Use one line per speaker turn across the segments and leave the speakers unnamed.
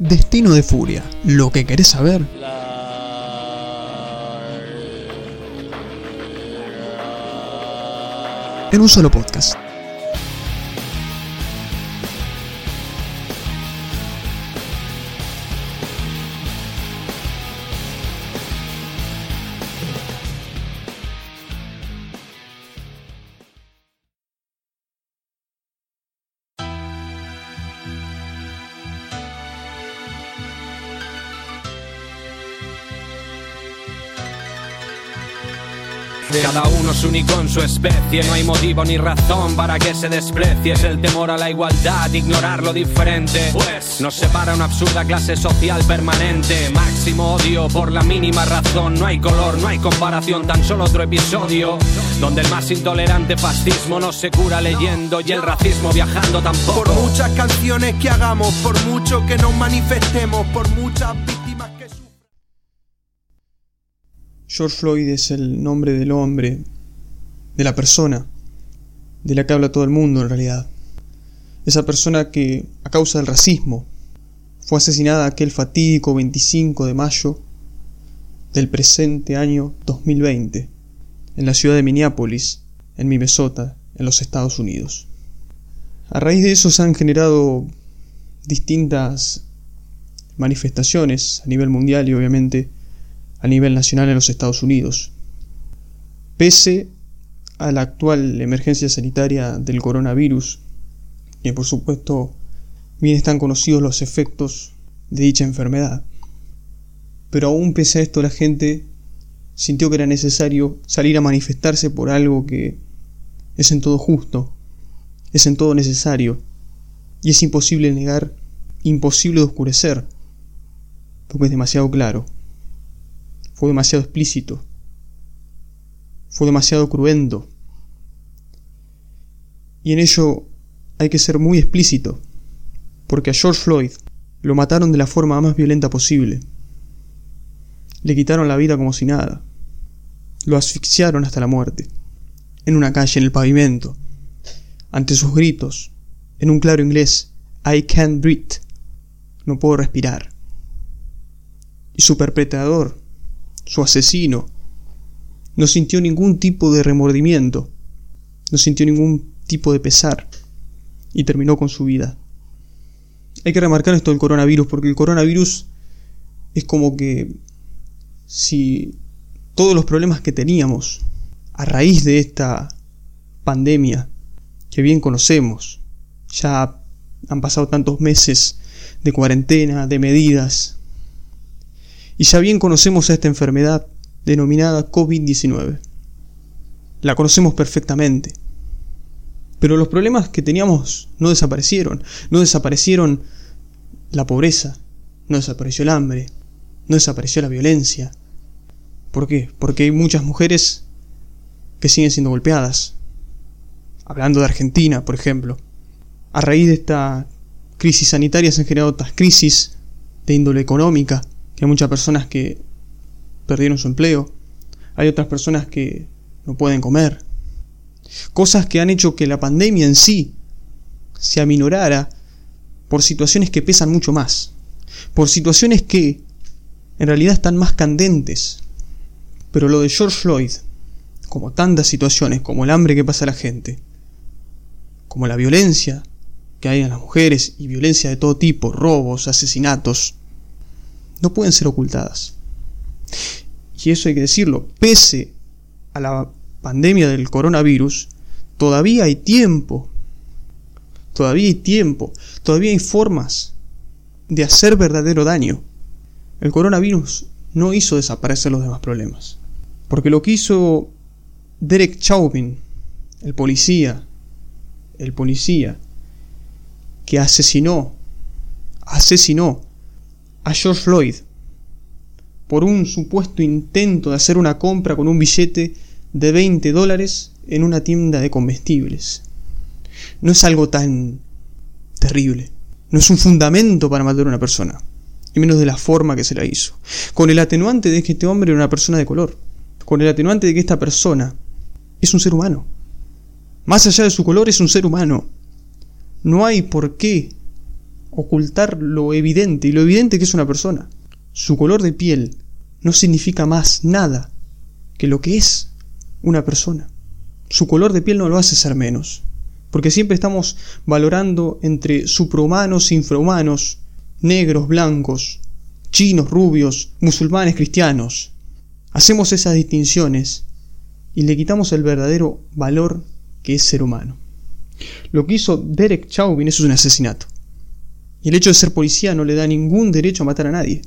Destino de Furia, lo que querés saber. En un solo podcast.
Cada uno es único en su especie, no hay motivo ni razón para que se desprecie. Es el temor a la igualdad, ignorar lo diferente. Pues nos separa una absurda clase social permanente. Máximo odio por la mínima razón. No hay color, no hay comparación, tan solo otro episodio. Donde el más intolerante fascismo no se cura leyendo y el racismo viajando tampoco.
Por muchas canciones que hagamos, por mucho que nos manifestemos, por muchas víctimas que.
George Floyd es el nombre del hombre, de la persona, de la que habla todo el mundo en realidad. Esa persona que, a causa del racismo, fue asesinada aquel fatídico 25 de mayo del presente año 2020, en la ciudad de Minneapolis, en Minnesota, en los Estados Unidos. A raíz de eso se han generado distintas manifestaciones a nivel mundial y obviamente a nivel nacional en los Estados Unidos. Pese a la actual emergencia sanitaria del coronavirus, y por supuesto bien están conocidos los efectos de dicha enfermedad, pero aún pese a esto la gente sintió que era necesario salir a manifestarse por algo que es en todo justo, es en todo necesario, y es imposible negar, imposible de oscurecer, porque es demasiado claro fue demasiado explícito, fue demasiado cruento. Y en ello hay que ser muy explícito, porque a George Floyd lo mataron de la forma más violenta posible. Le quitaron la vida como si nada. Lo asfixiaron hasta la muerte. En una calle, en el pavimento. Ante sus gritos, en un claro inglés, I can't breathe. No puedo respirar. Y su perpetrador su asesino, no sintió ningún tipo de remordimiento, no sintió ningún tipo de pesar y terminó con su vida. Hay que remarcar esto del coronavirus porque el coronavirus es como que si todos los problemas que teníamos a raíz de esta pandemia que bien conocemos, ya han pasado tantos meses de cuarentena, de medidas, y ya bien conocemos a esta enfermedad denominada COVID-19. La conocemos perfectamente. Pero los problemas que teníamos no desaparecieron. No desaparecieron la pobreza, no desapareció el hambre, no desapareció la violencia. ¿Por qué? Porque hay muchas mujeres que siguen siendo golpeadas. Hablando de Argentina, por ejemplo. A raíz de esta crisis sanitaria se han generado otras crisis de índole económica, que hay muchas personas que perdieron su empleo, hay otras personas que no pueden comer. Cosas que han hecho que la pandemia en sí se aminorara por situaciones que pesan mucho más, por situaciones que en realidad están más candentes. Pero lo de George Floyd, como tantas situaciones, como el hambre que pasa a la gente, como la violencia que hay en las mujeres y violencia de todo tipo, robos, asesinatos, no pueden ser ocultadas. Y eso hay que decirlo, pese a la pandemia del coronavirus, todavía hay tiempo, todavía hay tiempo, todavía hay formas de hacer verdadero daño. El coronavirus no hizo desaparecer los demás problemas, porque lo que hizo Derek Chauvin, el policía, el policía que asesinó, asesinó a George Floyd por un supuesto intento de hacer una compra con un billete de 20 dólares en una tienda de comestibles. No es algo tan terrible. No es un fundamento para matar a una persona. Y menos de la forma que se la hizo. Con el atenuante de que este hombre era una persona de color. Con el atenuante de que esta persona es un ser humano. Más allá de su color es un ser humano. No hay por qué ocultar lo evidente y lo evidente que es una persona. Su color de piel no significa más nada que lo que es una persona. Su color de piel no lo hace ser menos, porque siempre estamos valorando entre suprahumanos, infrahumanos, negros, blancos, chinos, rubios, musulmanes, cristianos. Hacemos esas distinciones y le quitamos el verdadero valor que es ser humano. Lo que hizo Derek Chauvin es un asesinato. Y el hecho de ser policía no le da ningún derecho a matar a nadie.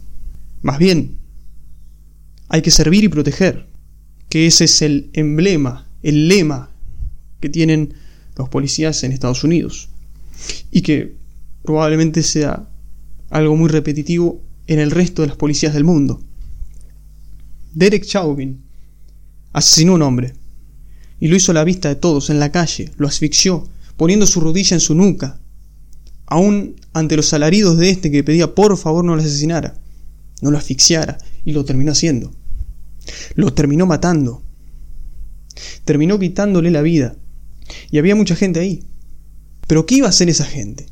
Más bien, hay que servir y proteger, que ese es el emblema, el lema que tienen los policías en Estados Unidos. Y que probablemente sea algo muy repetitivo en el resto de las policías del mundo. Derek Chauvin asesinó a un hombre y lo hizo a la vista de todos en la calle, lo asfixió, poniendo su rodilla en su nuca, aún ante los alaridos de este que pedía por favor no lo asesinara, no lo asfixiara, y lo terminó haciendo. Lo terminó matando. Terminó quitándole la vida. Y había mucha gente ahí. Pero ¿qué iba a hacer esa gente?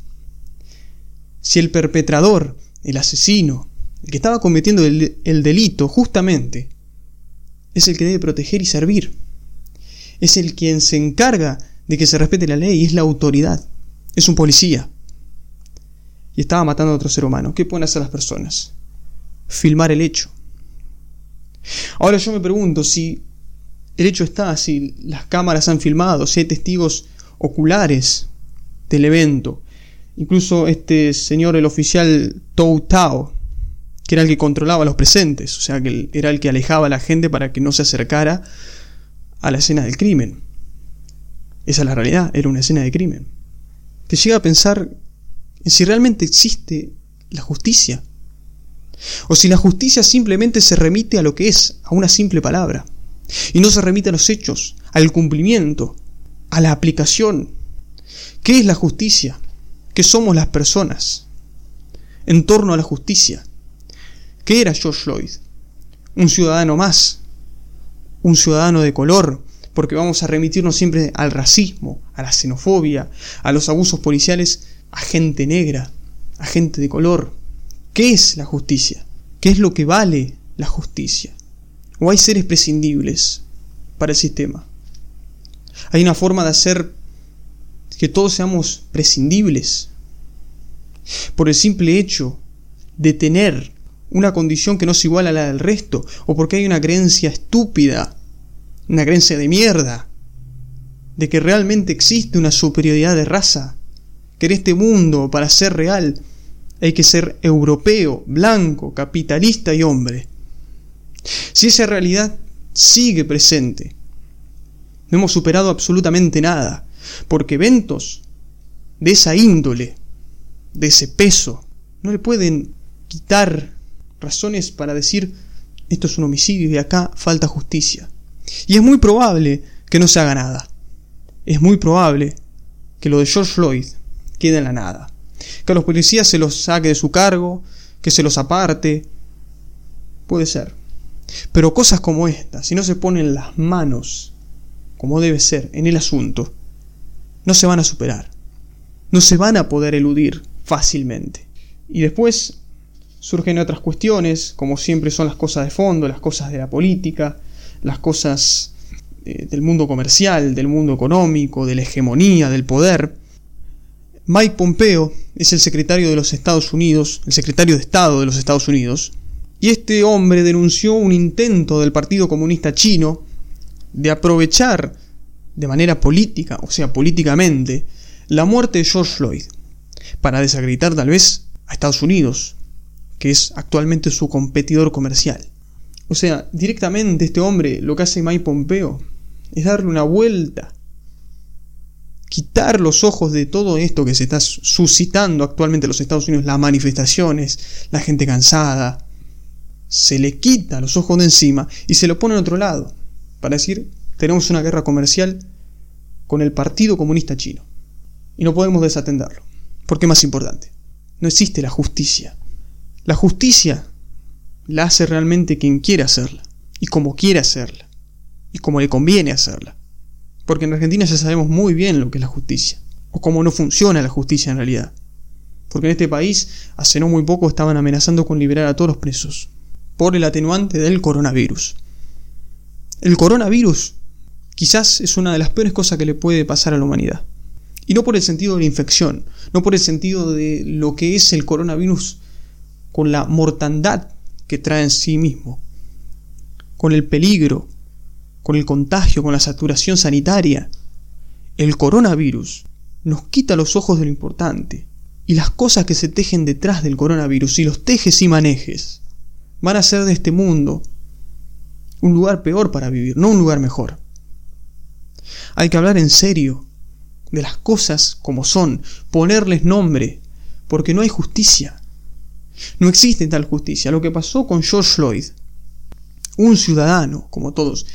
Si el perpetrador, el asesino, el que estaba cometiendo el, el delito justamente, es el que debe proteger y servir. Es el quien se encarga de que se respete la ley y es la autoridad. Es un policía. Y estaba matando a otro ser humano. ¿Qué pueden hacer las personas? Filmar el hecho. Ahora yo me pregunto si el hecho está, si las cámaras han filmado, si hay testigos oculares del evento. Incluso este señor, el oficial Tou Tao, que era el que controlaba a los presentes, o sea, que era el que alejaba a la gente para que no se acercara a la escena del crimen. Esa es la realidad, era una escena de crimen. Te llega a pensar si realmente existe la justicia. O si la justicia simplemente se remite a lo que es, a una simple palabra. Y no se remite a los hechos, al cumplimiento, a la aplicación. ¿Qué es la justicia? ¿Qué somos las personas? En torno a la justicia. ¿Qué era George Floyd? Un ciudadano más. Un ciudadano de color, porque vamos a remitirnos siempre al racismo, a la xenofobia, a los abusos policiales, a gente negra, a gente de color. ¿Qué es la justicia? ¿Qué es lo que vale la justicia? ¿O hay seres prescindibles para el sistema? Hay una forma de hacer que todos seamos prescindibles por el simple hecho de tener una condición que no es igual a la del resto, o porque hay una creencia estúpida una creencia de mierda, de que realmente existe una superioridad de raza, que en este mundo, para ser real, hay que ser europeo, blanco, capitalista y hombre. Si esa realidad sigue presente, no hemos superado absolutamente nada, porque eventos de esa índole, de ese peso, no le pueden quitar razones para decir esto es un homicidio y acá falta justicia. Y es muy probable que no se haga nada. Es muy probable que lo de George Floyd quede en la nada. Que a los policías se los saque de su cargo, que se los aparte. Puede ser. Pero cosas como esta, si no se ponen las manos como debe ser en el asunto, no se van a superar. No se van a poder eludir fácilmente. Y después surgen otras cuestiones, como siempre son las cosas de fondo, las cosas de la política, las cosas eh, del mundo comercial, del mundo económico, de la hegemonía, del poder. Mike Pompeo es el secretario de los Estados Unidos, el secretario de Estado de los Estados Unidos, y este hombre denunció un intento del Partido Comunista Chino de aprovechar de manera política, o sea, políticamente, la muerte de George Floyd, para desacreditar tal vez a Estados Unidos, que es actualmente su competidor comercial. O sea, directamente este hombre lo que hace Mike Pompeo es darle una vuelta. Quitar los ojos de todo esto que se está suscitando actualmente en los Estados Unidos, las manifestaciones, la gente cansada. Se le quita los ojos de encima y se lo pone en otro lado. Para decir, tenemos una guerra comercial con el Partido Comunista Chino. Y no podemos desatenderlo. Porque más importante. No existe la justicia. La justicia la hace realmente quien quiere hacerla, y como quiere hacerla, y como le conviene hacerla. Porque en Argentina ya sabemos muy bien lo que es la justicia, o cómo no funciona la justicia en realidad. Porque en este país, hace no muy poco, estaban amenazando con liberar a todos los presos. Por el atenuante del coronavirus. El coronavirus quizás es una de las peores cosas que le puede pasar a la humanidad. Y no por el sentido de la infección, no por el sentido de lo que es el coronavirus con la mortandad que trae en sí mismo, con el peligro, con el contagio, con la saturación sanitaria. El coronavirus nos quita los ojos de lo importante y las cosas que se tejen detrás del coronavirus y los tejes y manejes van a hacer de este mundo un lugar peor para vivir, no un lugar mejor. Hay que hablar en serio de las cosas como son, ponerles nombre, porque no hay justicia. No existe tal justicia. Lo que pasó con George Floyd, un ciudadano, como todos,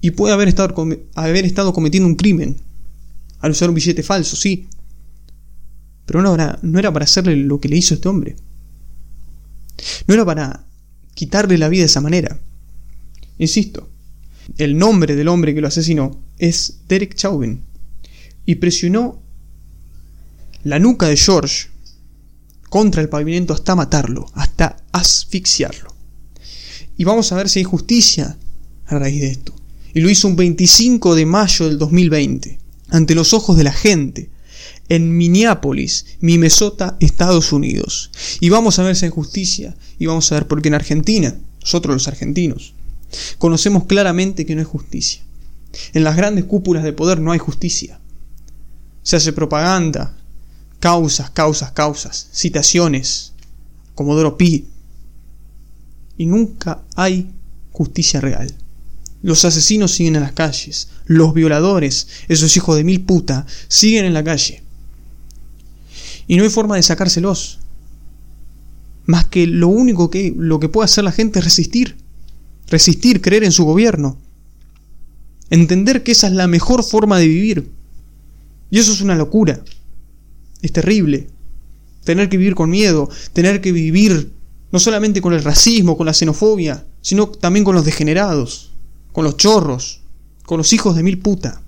y puede haber estado, haber estado cometiendo un crimen al usar un billete falso, sí. Pero no era, no era para hacerle lo que le hizo este hombre. No era para quitarle la vida de esa manera. Insisto, el nombre del hombre que lo asesinó es Derek Chauvin y presionó la nuca de George contra el pavimento hasta matarlo, hasta asfixiarlo. Y vamos a ver si hay justicia a raíz de esto. Y lo hizo un 25 de mayo del 2020, ante los ojos de la gente, en Minneapolis, Minnesota, Estados Unidos. Y vamos a ver si hay justicia, y vamos a ver por qué en Argentina, nosotros los argentinos, conocemos claramente que no hay justicia. En las grandes cúpulas de poder no hay justicia. Se hace propaganda, causas, causas, causas, citaciones, Comodoro Pi. Y nunca hay justicia real. Los asesinos siguen en las calles, los violadores, esos hijos de mil puta, siguen en la calle. Y no hay forma de sacárselos. Más que lo único que lo que puede hacer la gente es resistir. Resistir, creer en su gobierno. Entender que esa es la mejor forma de vivir. Y eso es una locura. Es terrible. Tener que vivir con miedo, tener que vivir no solamente con el racismo, con la xenofobia, sino también con los degenerados, con los chorros, con los hijos de mil puta.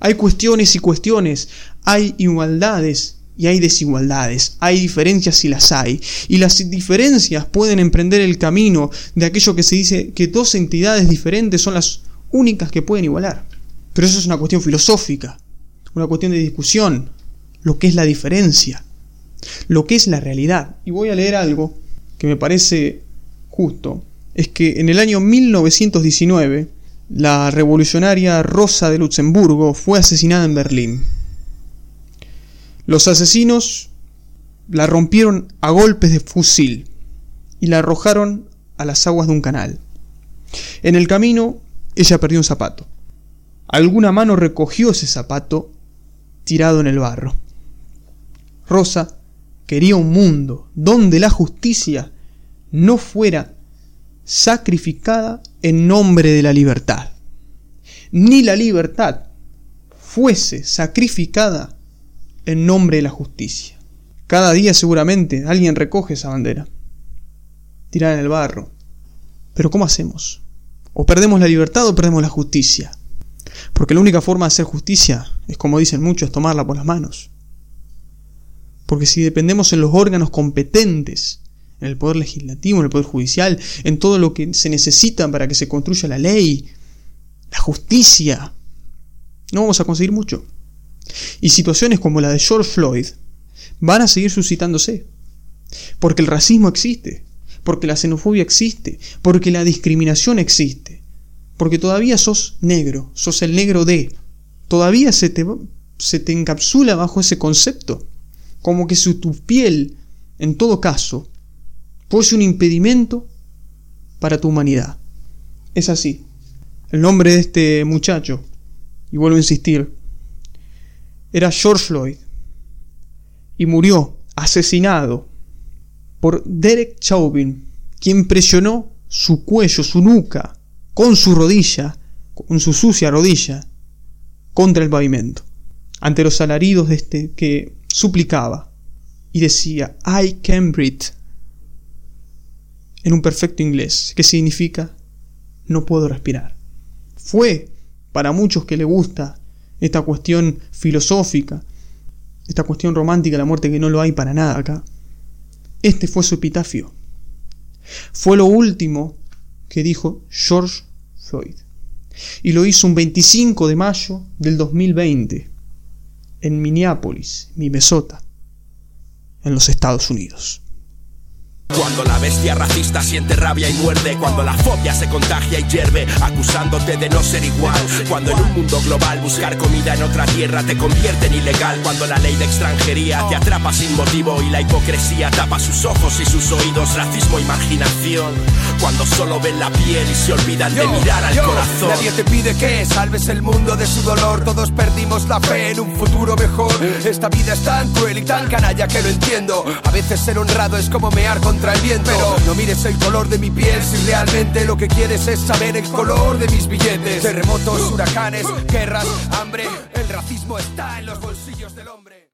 Hay cuestiones y cuestiones, hay igualdades y hay desigualdades, hay diferencias y las hay, y las diferencias pueden emprender el camino de aquello que se dice que dos entidades diferentes son las únicas que pueden igualar. Pero eso es una cuestión filosófica, una cuestión de discusión, lo que es la diferencia, lo que es la realidad. Y voy a leer algo que me parece justo, es que en el año 1919 la revolucionaria Rosa de Luxemburgo fue asesinada en Berlín. Los asesinos la rompieron a golpes de fusil y la arrojaron a las aguas de un canal. En el camino ella perdió un zapato. Alguna mano recogió ese zapato tirado en el barro. Rosa quería un mundo donde la justicia no fuera sacrificada en nombre de la libertad, ni la libertad fuese sacrificada en nombre de la justicia. Cada día seguramente alguien recoge esa bandera, tirada en el barro. Pero ¿cómo hacemos? O perdemos la libertad o perdemos la justicia. Porque la única forma de hacer justicia es, como dicen muchos, tomarla por las manos. Porque si dependemos en los órganos competentes, en el poder legislativo, en el poder judicial, en todo lo que se necesita para que se construya la ley, la justicia, no vamos a conseguir mucho. Y situaciones como la de George Floyd van a seguir suscitándose. Porque el racismo existe, porque la xenofobia existe, porque la discriminación existe, porque todavía sos negro, sos el negro de, todavía se te, se te encapsula bajo ese concepto, como que si tu piel, en todo caso, fuese un impedimento para tu humanidad. Es así. El nombre de este muchacho, y vuelvo a insistir, era George Floyd, y murió asesinado por Derek Chauvin, quien presionó su cuello, su nuca, con su rodilla, con su sucia rodilla, contra el pavimento, ante los alaridos de este que suplicaba y decía, I can breathe, en un perfecto inglés, que significa, no puedo respirar. Fue, para muchos que le gusta esta cuestión filosófica, esta cuestión romántica la muerte que no lo hay para nada acá. Este fue su epitafio. Fue lo último que dijo George Floyd. Y lo hizo un 25 de mayo del 2020 en Minneapolis, Minnesota, en los Estados Unidos.
Cuando la bestia racista siente rabia y muerde, cuando la fobia se contagia y hierve, acusándote de no ser igual. Cuando en un mundo global buscar comida en otra tierra te convierte en ilegal. Cuando la ley de extranjería te atrapa sin motivo y la hipocresía tapa sus ojos y sus oídos, racismo y marginación. Cuando solo ven la piel y se olvidan de mirar al corazón.
Nadie te pide que salves el mundo de su dolor. Todos perdimos la fe en un futuro mejor. Esta vida es tan cruel y tan canalla que lo entiendo. A veces ser honrado es como mear contra el viento. Pero no mires el color de mi piel si realmente lo que quieres es saber el color de mis billetes. Terremotos, huracanes, guerras, hambre. El racismo está en los bolsillos del hombre.